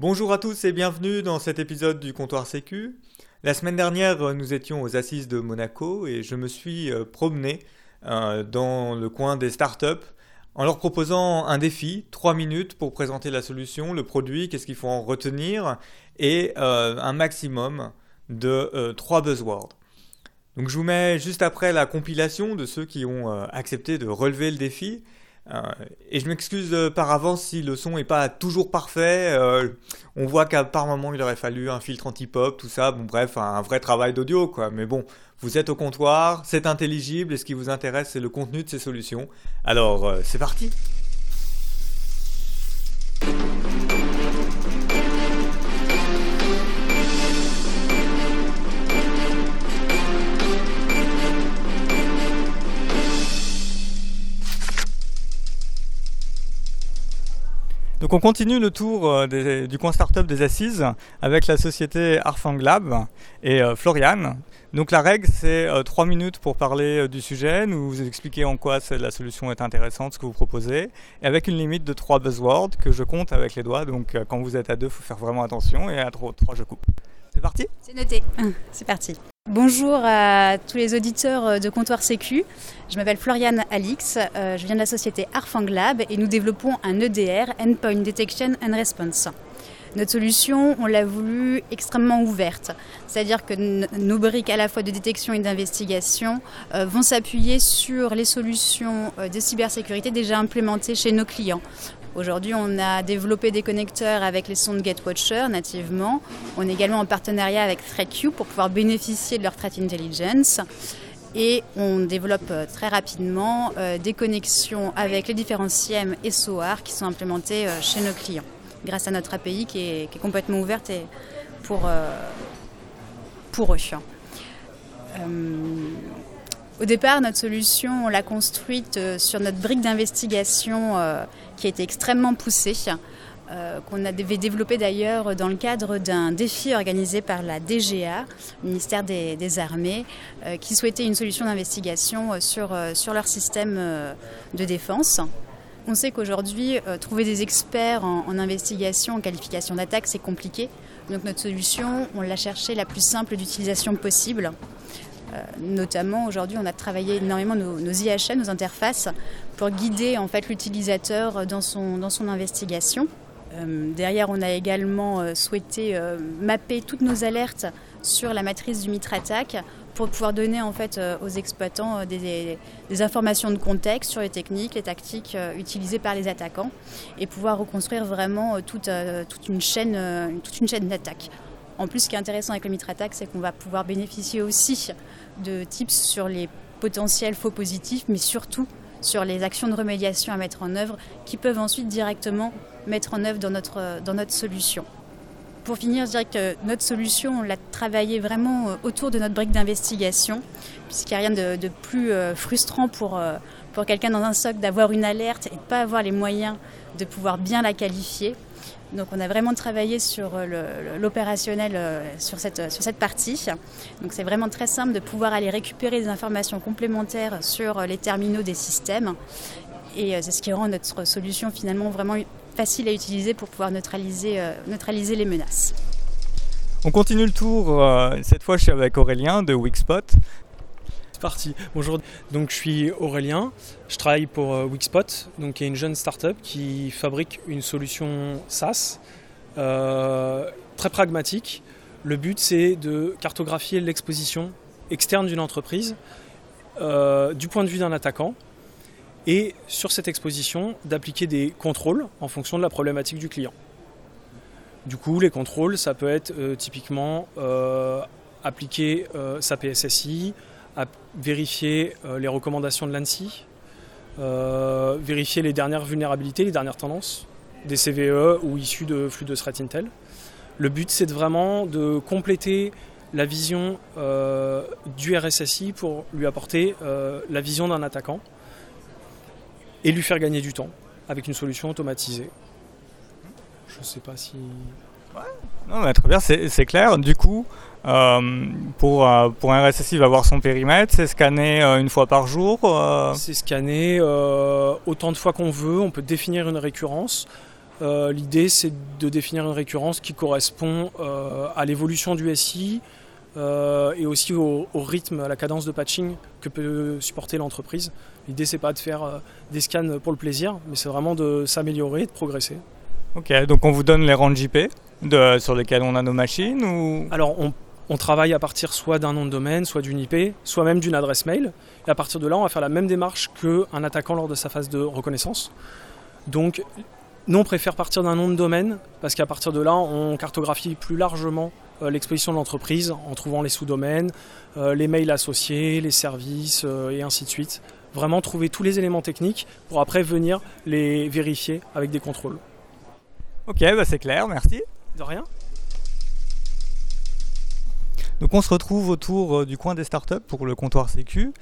Bonjour à tous et bienvenue dans cet épisode du comptoir Sécu. La semaine dernière, nous étions aux assises de Monaco et je me suis euh, promené euh, dans le coin des startups en leur proposant un défi, 3 minutes pour présenter la solution, le produit, qu'est-ce qu'il faut en retenir et euh, un maximum de 3 buzzwords. Donc je vous mets juste après la compilation de ceux qui ont accepté de relever le défi euh, et je m'excuse euh, par avance si le son n'est pas toujours parfait. Euh, on voit qu'à par moment il aurait fallu un filtre anti-pop, tout ça. Bon, bref, un vrai travail d'audio, quoi. Mais bon, vous êtes au comptoir, c'est intelligible et ce qui vous intéresse, c'est le contenu de ces solutions. Alors, c'est parti! Donc on continue le tour euh, du coin startup des assises avec la société Arfang Lab et euh, Florian. Donc la règle c'est 3 euh, minutes pour parler du sujet, nous vous expliquer en quoi la solution est intéressante, ce que vous proposez, et avec une limite de 3 buzzwords que je compte avec les doigts, donc quand vous êtes à deux, il faut faire vraiment attention, et à 3 je coupe. C'est parti? C'est noté, c'est parti. Bonjour à tous les auditeurs de Comptoir Sécu. Je m'appelle Floriane Alix, euh, je viens de la société Arfang Lab et nous développons un EDR, Endpoint Detection and Response. Notre solution, on l'a voulu extrêmement ouverte, c'est-à-dire que nos briques à la fois de détection et d'investigation euh, vont s'appuyer sur les solutions euh, de cybersécurité déjà implémentées chez nos clients. Aujourd'hui, on a développé des connecteurs avec les sondes GetWatcher nativement. On est également en partenariat avec ThreatQ pour pouvoir bénéficier de leur threat intelligence. Et on développe euh, très rapidement des connexions avec les différents CIEM et SOAR qui sont implémentés chez nos clients, grâce à notre API qui est, complètement ouverte pour, pour eux. Au départ, notre solution, on l'a construite euh, sur notre brique d'investigation euh, qui a été extrêmement poussée, euh, qu'on avait développé d'ailleurs dans le cadre d'un défi organisé par la DGA, ministère des, Armées, qui souhaitait une solution d'investigation sur, sur leur système de défense. On sait qu'aujourd'hui, trouver des experts en, investigation, en qualification d'attaque, c'est compliqué. Donc notre solution, on l'a cherchée la plus simple d'utilisation possible. Euh, notamment, aujourd'hui, on a travaillé énormément nos, nos IHM, nos interfaces, pour guider en fait l'utilisateur dans son, dans son investigation. Euh, derrière, on a également euh, souhaité mapper toutes nos alertes sur la matrice du mitre attaque pour pouvoir donner en fait aux exploitants des, informations de contexte sur les techniques, les tactiques utilisées par les attaquants et pouvoir reconstruire vraiment toute, une chaîne, toute une chaîne. En plus, ce qui est intéressant avec le mitre attaque, c'est qu'on va pouvoir bénéficier aussi de tips sur les potentiels faux positifs, mais surtout sur les actions de remédiation à mettre en œuvre qui peuvent ensuite directement mettre en œuvre dans notre, dans notre solution. Pour finir, je dirais que notre solution, on l'a travaillé vraiment euh, autour de notre brique d'investigation, puisqu'il n'y a rien de, plus euh, frustrant pour, euh, pour quelqu'un dans un SOC d'avoir une alerte et de ne pas avoir les moyens de pouvoir bien la qualifier. Donc on a vraiment travaillé sur l'opérationnel sur cette, sur cette partie. Donc c'est vraiment très simple de pouvoir aller récupérer des informations complémentaires sur les terminaux des systèmes. Et c'est ce qui rend notre solution finalement vraiment facile à utiliser pour pouvoir neutraliser, neutraliser les menaces. On continue le tour, cette fois je suis avec Aurélien de Wixpot parti. Bonjour, donc je suis Aurélien, je travaille pour euh, Wixpot, donc qui est une jeune startup qui fabrique une solution SaaS euh, très pragmatique. Le but c'est de cartographier l'exposition externe d'une entreprise euh, du point de vue d'un attaquant et sur cette exposition d'appliquer des contrôles en fonction de la problématique du client. Du coup, les contrôles, ça peut être typiquement appliquer sa PSSI, vérifier euh, les recommandations de l'ANSI, euh, vérifier les dernières vulnérabilités, les dernières tendances des CVE ou issues de flux de threat intel. Le but, c'est vraiment de compléter la vision euh, du RSSI pour lui apporter la vision d'un attaquant et lui faire gagner du temps avec une solution automatisée. Je ne sais pas si. Ouais. Non, mais très bien, c'est clair. Du coup, euh, pour, euh, pour un RSSI, il va avoir son périmètre, c'est scanné euh, une fois par jour C'est scanné autant de fois qu'on veut, on peut définir une récurrence. L'idée, c'est de définir une récurrence qui correspond à l'évolution du SI, et aussi au, rythme, à la cadence de patching que peut supporter l'entreprise. L'idée, c'est pas de faire euh, des scans pour le plaisir, mais c'est vraiment de s'améliorer, de progresser. Ok, donc on vous donne les rangs IP de, sur lesquels on a nos machines ou... Alors, on, on travaille à partir soit d'un nom de domaine, soit d'une IP, soit même d'une adresse mail. Et à partir de là, on va faire la même démarche qu'un attaquant lors de sa phase de reconnaissance. Donc, nous, on préfère partir d'un nom de domaine parce qu'à partir de là, on cartographie plus largement euh, l'exposition de l'entreprise en trouvant les sous-domaines, euh, les mails associés, les services et ainsi de suite. Vraiment trouver tous les éléments techniques pour après venir les vérifier avec des contrôles. Ok, bah c'est clair, merci. De rien. Donc on se retrouve autour du coin des startups pour le comptoir Sécu.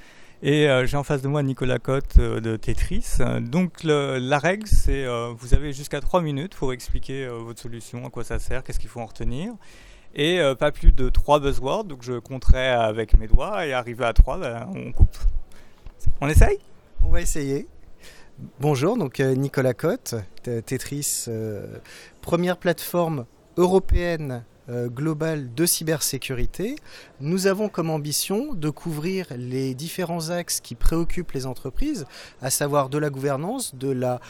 Et j'ai en face de moi Nicolas Cotte de Tetris. Donc la règle, c'est vous avez jusqu'à 3 minutes pour expliquer votre solution, à quoi ça sert, qu'est-ce qu'il faut en retenir et euh, pas plus de 3 buzzwords. Donc je compterai avec mes doigts et arrivé à 3, ben, on coupe. On essaye? On va essayer. Bonjour, donc euh, Nicolas Cotte, Tetris, euh, première plateforme européenne globale de cybersécurité. Nous avons comme ambition de couvrir les différents axes qui préoccupent les entreprises, à savoir de la gouvernance, de la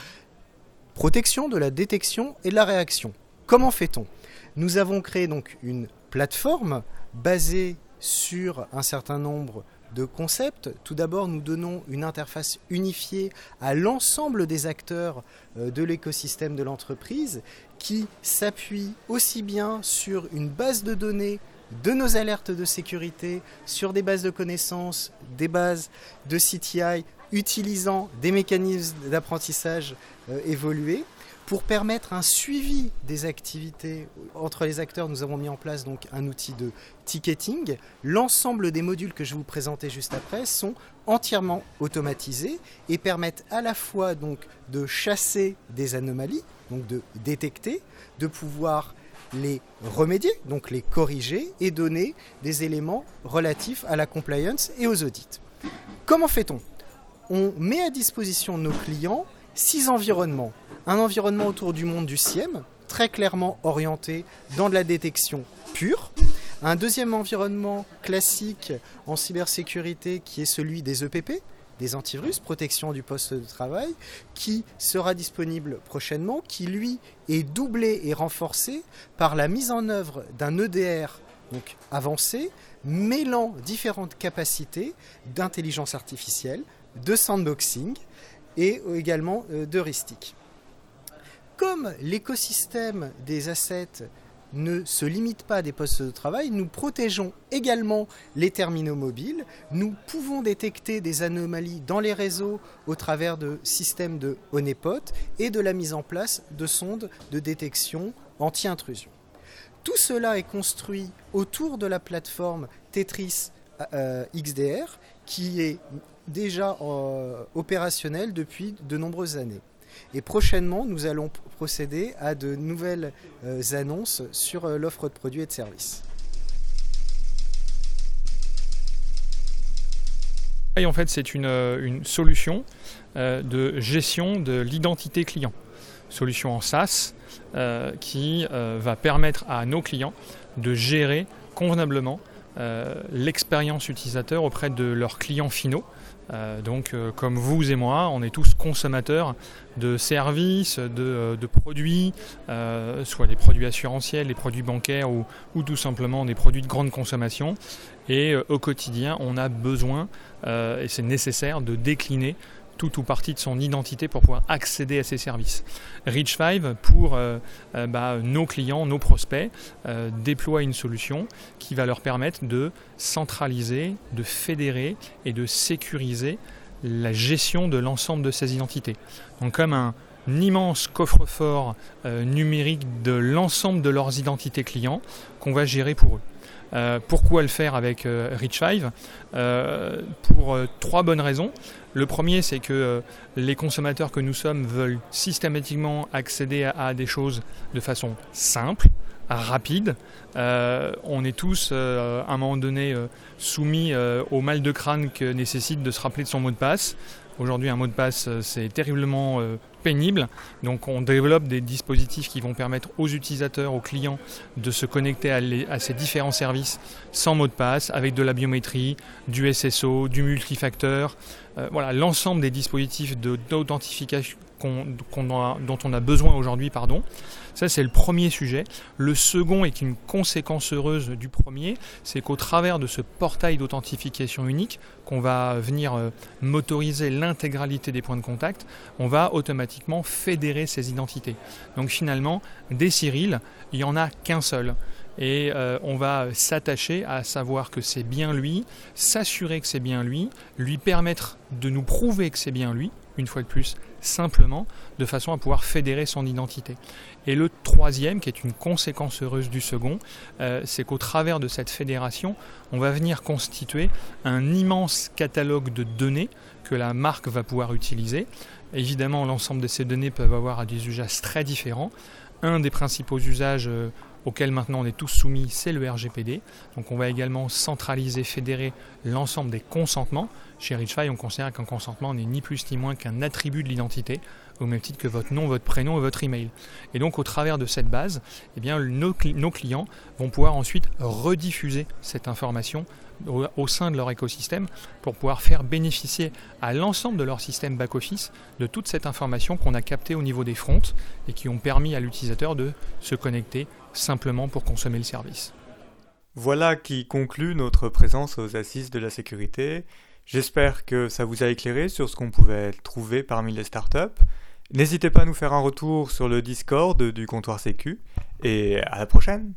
protection, de la détection et de la réaction. Comment fait-on? Nous avons créé donc une plateforme basée sur un certain nombre de concepts. Tout d'abord, nous donnons une interface unifiée à l'ensemble des acteurs euh, de l'écosystème de l'entreprise qui s'appuie aussi bien sur une base de données de nos alertes de sécurité, sur des bases de connaissances, des bases de CTI, utilisant des mécanismes d'apprentissage euh, évolués pour permettre un suivi des activités entre les acteurs, nous avons mis en place donc un outil de ticketing. L'ensemble des modules que je vais vous présenter juste après sont entièrement automatisés et permettent à la fois de chasser des anomalies, donc de détecter, de pouvoir les remédier, donc les corriger et donner des éléments relatifs à la compliance et aux audits. Comment fait-on? On met à disposition de nos clients six environnements un environnement autour du monde du CIEM, très clairement orienté dans de la détection pure. Un deuxième environnement classique en cybersécurité qui est celui des EPP, des antivirus, protection du poste de travail, qui sera disponible prochainement, qui lui est doublé et renforcé par la mise en œuvre d'un EDR avancé, mêlant différentes capacités d'intelligence artificielle, de sandboxing et également euh, d'heuristique comme l'écosystème des assets ne se limite pas à des postes de travail, nous protégeons également les terminaux mobiles. Nous pouvons détecter des anomalies dans les réseaux au travers de systèmes de honeypot et de la mise en place de sondes de détection anti-intrusion. Tout cela est construit autour de la plateforme Tetris euh, XDR qui est déjà euh, opérationnelle depuis de nombreuses années. Et prochainement, nous allons procéder à de nouvelles euh, annonces sur euh, l'offre de produits et de services. En fait, c'est une, euh, solution de gestion de l'identité client. Solution en SaaS qui va permettre à nos clients de gérer convenablement l'expérience utilisateur auprès de leurs clients finaux euh, donc, euh, comme vous et moi, on est tous consommateurs de services, de, euh, produits, soit des produits assurantiels, des produits bancaires ou, tout simplement des produits de grande consommation. Et au quotidien, on a besoin, et c'est nécessaire, de décliner tout ou partie de son identité pour pouvoir accéder à ces services. Reach5, pour euh, euh, bah, nos clients, nos prospects, euh, déploie une solution qui va leur permettre de centraliser, de fédérer et de sécuriser la gestion de l'ensemble de ces identités. Donc comme un, immense coffre-fort numérique de l'ensemble de leurs identités clients qu'on va gérer pour eux. Euh, pourquoi le faire avec euh, Reach5 euh, Pour trois bonnes raisons. Le premier, c'est que les consommateurs que nous sommes veulent systématiquement accéder à, des choses de façon simple, rapide. on est tous, à un moment donné, soumis au mal de crâne que nécessite de se rappeler de son mot de passe. Aujourd'hui, un mot de passe, c'est terriblement pénible. Donc on développe des dispositifs qui vont permettre aux utilisateurs, aux clients de se connecter à, ces différents services sans mot de passe, avec de la biométrie, du SSO, du multifacteur. Euh, voilà, l'ensemble des dispositifs d'authentification dont on a besoin aujourd'hui, pardon. Ça, c'est le premier sujet. Le second est une conséquence heureuse du premier, c'est qu'au travers de ce portail d'authentification unique, qu'on va venir euh, motoriser l'intégralité des points de contact, on va automatiquement fédérer ces identités. Donc finalement, des Cyril, il n'y en a qu'un seul et euh, on va s'attacher à savoir que c'est bien lui, s'assurer que c'est bien lui, lui permettre de nous prouver que c'est bien lui, une fois de plus, simplement, de façon à pouvoir fédérer son identité. Et le troisième, qui est une conséquence heureuse du second, euh, c'est qu'au travers de cette fédération, on va venir constituer un immense catalogue de données que la marque va pouvoir utiliser. Évidemment, l'ensemble de ces données peuvent avoir des usages très différents. Un des principaux usages euh, auquel maintenant on est tous soumis, c'est le RGPD. Donc on va également centraliser, fédérer l'ensemble des consentements. Chez Richfy, on considère qu'un consentement n'est ni plus ni moins qu'un attribut de l'identité, au même titre que votre nom, votre prénom et votre email. Et donc au travers de cette base, eh bien, nos, nos clients vont pouvoir ensuite rediffuser cette information au, sein de leur écosystème pour pouvoir faire bénéficier à l'ensemble de leur système back-office de toute cette information qu'on a captée au niveau des fronts et qui ont permis à l'utilisateur de se connecter simplement pour consommer le service. Voilà qui conclut notre présence aux assises de la sécurité. J'espère que ça vous a éclairé sur ce qu'on pouvait trouver parmi les startups. N'hésitez pas à nous faire un retour sur le Discord du comptoir Sécu et à la prochaine